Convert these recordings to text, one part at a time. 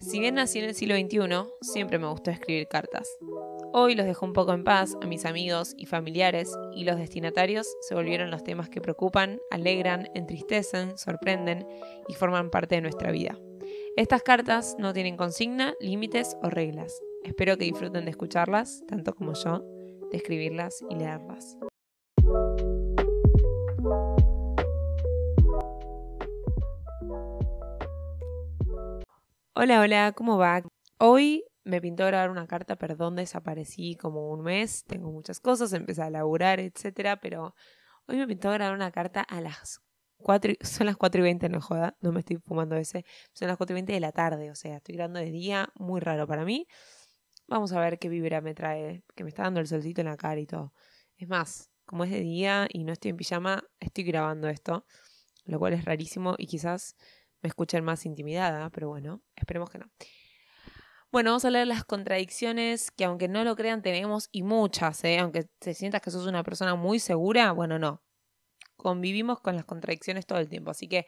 Si bien nací en el siglo XXI, siempre me gustó escribir cartas. Hoy los dejo un poco en paz a mis amigos y familiares y los destinatarios se volvieron los temas que preocupan, alegran, entristecen, sorprenden y forman parte de nuestra vida. Estas cartas no tienen consigna, límites o reglas. Espero que disfruten de escucharlas, tanto como yo, de escribirlas y leerlas. Hola, hola, ¿cómo va? Hoy me pintó grabar una carta, perdón, desaparecí como un mes, tengo muchas cosas, empecé a laburar, etcétera, pero hoy me pintó grabar una carta a las 4, son las 4 y 20, no joda, no me estoy fumando ese, son las 4 y 20 de la tarde, o sea, estoy grabando de día, muy raro para mí. Vamos a ver qué vibra me trae, que me está dando el solcito en la cara y todo. Es más, como es de día y no estoy en pijama, estoy grabando esto, lo cual es rarísimo y quizás me escuchen más intimidada, pero bueno, esperemos que no. Bueno, vamos a leer las contradicciones que aunque no lo crean tenemos y muchas, ¿eh? aunque te sientas que sos una persona muy segura, bueno, no. Convivimos con las contradicciones todo el tiempo, así que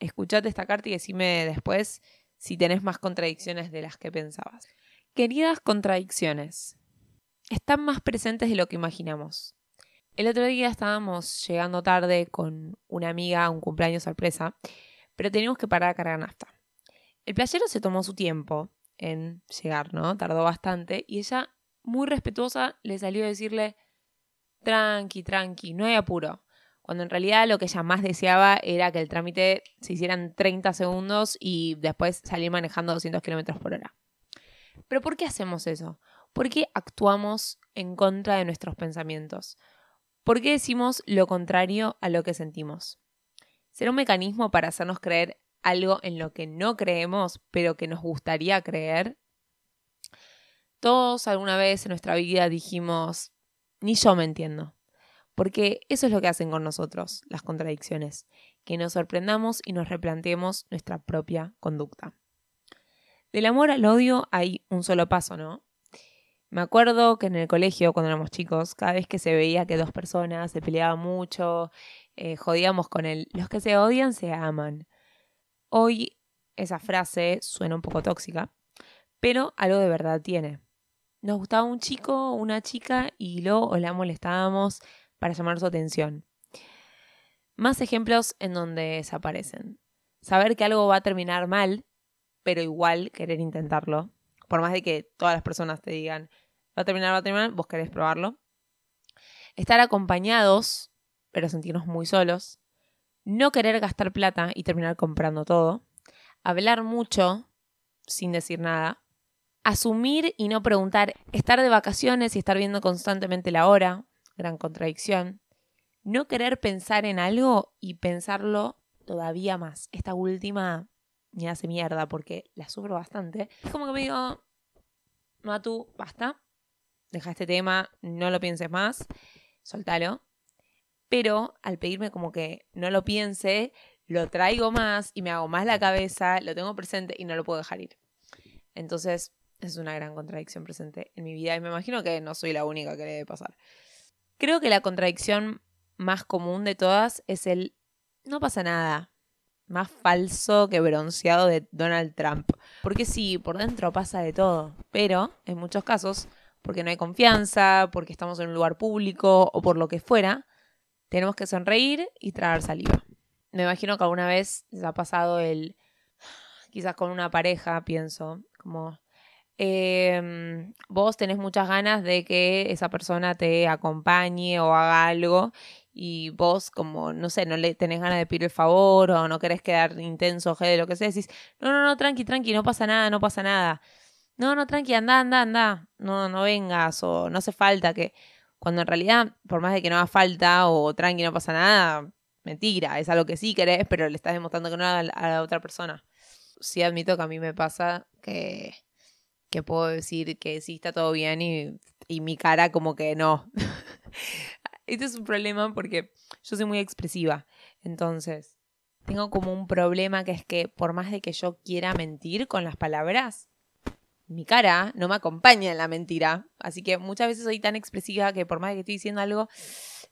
escuchate esta carta y decime después si tenés más contradicciones de las que pensabas. Queridas contradicciones, están más presentes de lo que imaginamos. El otro día estábamos llegando tarde con una amiga a un cumpleaños sorpresa pero teníamos que parar a cargar nafta. El playero se tomó su tiempo en llegar, ¿no? Tardó bastante y ella, muy respetuosa, le salió a decirle, tranqui, tranqui, no hay apuro. Cuando en realidad lo que ella más deseaba era que el trámite se hiciera en 30 segundos y después salir manejando 200 kilómetros por hora. Pero ¿por qué hacemos eso? ¿Por qué actuamos en contra de nuestros pensamientos? ¿Por qué decimos lo contrario a lo que sentimos? ¿Será un mecanismo para hacernos creer algo en lo que no creemos, pero que nos gustaría creer? Todos alguna vez en nuestra vida dijimos, ni yo me entiendo. Porque eso es lo que hacen con nosotros, las contradicciones, que nos sorprendamos y nos replanteemos nuestra propia conducta. Del amor al odio hay un solo paso, ¿no? Me acuerdo que en el colegio, cuando éramos chicos, cada vez que se veía que dos personas se peleaban mucho eh, jodíamos con él. Los que se odian se aman. Hoy esa frase suena un poco tóxica, pero algo de verdad tiene. Nos gustaba un chico o una chica y lo o la molestábamos para llamar su atención. Más ejemplos en donde desaparecen. Saber que algo va a terminar mal, pero igual querer intentarlo. Por más de que todas las personas te digan, va a terminar, va a terminar, vos querés probarlo. Estar acompañados pero sentirnos muy solos, no querer gastar plata y terminar comprando todo, hablar mucho sin decir nada, asumir y no preguntar, estar de vacaciones y estar viendo constantemente la hora, gran contradicción, no querer pensar en algo y pensarlo todavía más. Esta última me hace mierda porque la sufro bastante. Es como que me digo, tú, basta, deja este tema, no lo pienses más, soltalo pero al pedirme como que no lo piense, lo traigo más y me hago más la cabeza, lo tengo presente y no lo puedo dejar ir. Entonces, es una gran contradicción presente en mi vida y me imagino que no soy la única que le debe pasar. Creo que la contradicción más común de todas es el no pasa nada, más falso que bronceado de Donald Trump. Porque sí, por dentro pasa de todo, pero en muchos casos, porque no hay confianza, porque estamos en un lugar público o por lo que fuera, tenemos que sonreír y traer saliva. Me imagino que alguna vez les ha pasado el, quizás con una pareja, pienso, como em, vos tenés muchas ganas de que esa persona te acompañe o haga algo y vos como, no sé, no le tenés ganas de pedir el favor o no querés quedar intenso, de lo que sea, decís, no, no, no, tranqui, tranqui, no pasa nada, no pasa nada. No, no, tranqui, anda, anda, anda, no, no vengas o no hace falta que... Cuando en realidad, por más de que no haga falta o tranqui, no pasa nada, mentira, es algo que sí querés, pero le estás demostrando que no a la, otra persona. Sí admito que a mí me pasa que, que puedo decir que sí está todo bien y, y mi cara como que no. este es un problema porque yo soy muy expresiva. Entonces, tengo como un problema que es que por más de que yo quiera mentir con las palabras, mi cara no me acompaña en la mentira. Así que muchas veces soy tan expresiva que por más que estoy diciendo algo,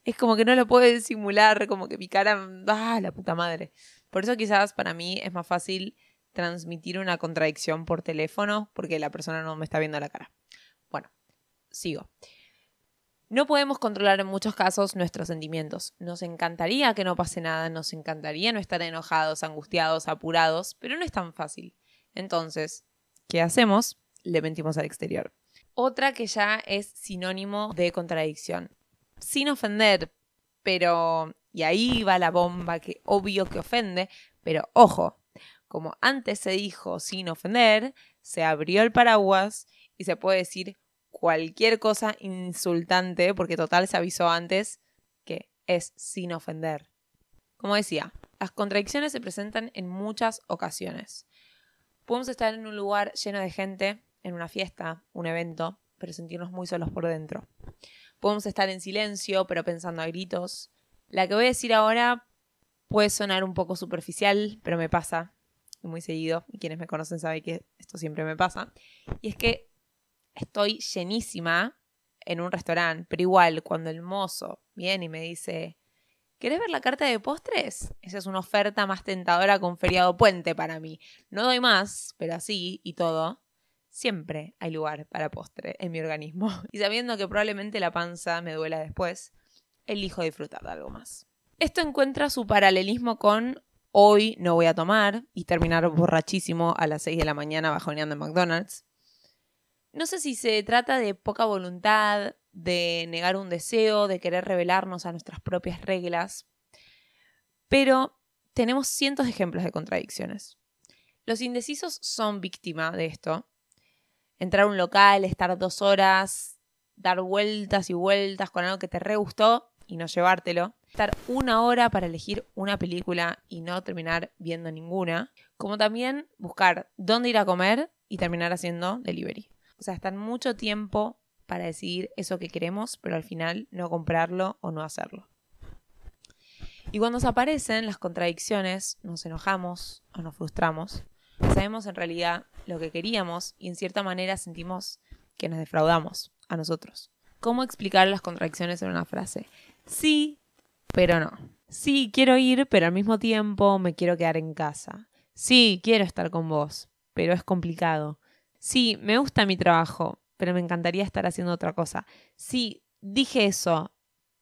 es como que no lo puedo disimular, como que mi cara, ah, la puta madre. Por eso quizás para mí es más fácil transmitir una contradicción por teléfono porque la persona no me está viendo la cara. Bueno, sigo. No podemos controlar en muchos casos nuestros sentimientos. Nos encantaría que no pase nada, nos encantaría no estar enojados, angustiados, apurados, pero no es tan fácil. Entonces, ¿qué hacemos? Le mentimos al exterior. Otra que ya es sinónimo de contradicción. Sin ofender, pero... Y ahí va la bomba que obvio que ofende, pero ojo, como antes se dijo sin ofender, se abrió el paraguas y se puede decir cualquier cosa insultante, porque total se avisó antes que es sin ofender. Como decía, las contradicciones se presentan en muchas ocasiones. Podemos estar en un lugar lleno de gente, en una fiesta, un evento, pero sentirnos muy solos por dentro. Podemos estar en silencio, pero pensando a gritos. La que voy a decir ahora puede sonar un poco superficial, pero me pasa muy seguido, y quienes me conocen saben que esto siempre me pasa. Y es que estoy llenísima en un restaurante, pero igual cuando el mozo viene y me dice, ¿querés ver la carta de postres? Esa es una oferta más tentadora con feriado puente para mí. No doy más, pero así y todo. Siempre hay lugar para postre en mi organismo. Y sabiendo que probablemente la panza me duela después, elijo disfrutar de algo más. Esto encuentra su paralelismo con hoy no voy a tomar y terminar borrachísimo a las 6 de la mañana bajoneando en McDonald's. No sé si se trata de poca voluntad, de negar un deseo, de querer revelarnos a nuestras propias reglas, pero tenemos cientos de ejemplos de contradicciones. Los indecisos son víctima de esto. Entrar a un local, estar dos horas, dar vueltas y vueltas con algo que te re gustó y no llevártelo. Estar una hora para elegir una película y no terminar viendo ninguna. Como también buscar dónde ir a comer y terminar haciendo delivery. O sea, están mucho tiempo para decidir eso que queremos, pero al final no comprarlo o no hacerlo. Y cuando se aparecen las contradicciones, nos enojamos o nos frustramos. Sabemos en realidad lo que queríamos y en cierta manera sentimos que nos defraudamos a nosotros. ¿Cómo explicar las contradicciones en una frase? Sí, pero no. Sí, quiero ir, pero al mismo tiempo me quiero quedar en casa. Sí, quiero estar con vos, pero es complicado. Sí, me gusta mi trabajo, pero me encantaría estar haciendo otra cosa. Sí, dije eso,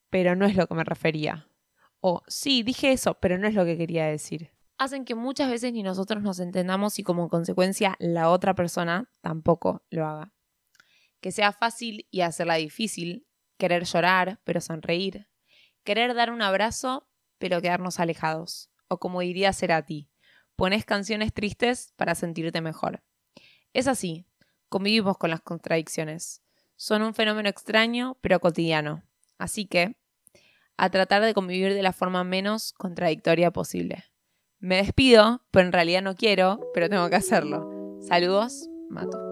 pero no es lo que me refería. O sí, dije eso, pero no es lo que quería decir. Hacen que muchas veces ni nosotros nos entendamos y como consecuencia la otra persona tampoco lo haga. Que sea fácil y hacerla difícil, querer llorar, pero sonreír, querer dar un abrazo, pero quedarnos alejados. O como diría ti, pones canciones tristes para sentirte mejor. Es así, convivimos con las contradicciones. Son un fenómeno extraño, pero cotidiano. Así que, a tratar de convivir de la forma menos contradictoria posible. Me despido, pero en realidad no quiero, pero tengo que hacerlo. Saludos, Mato.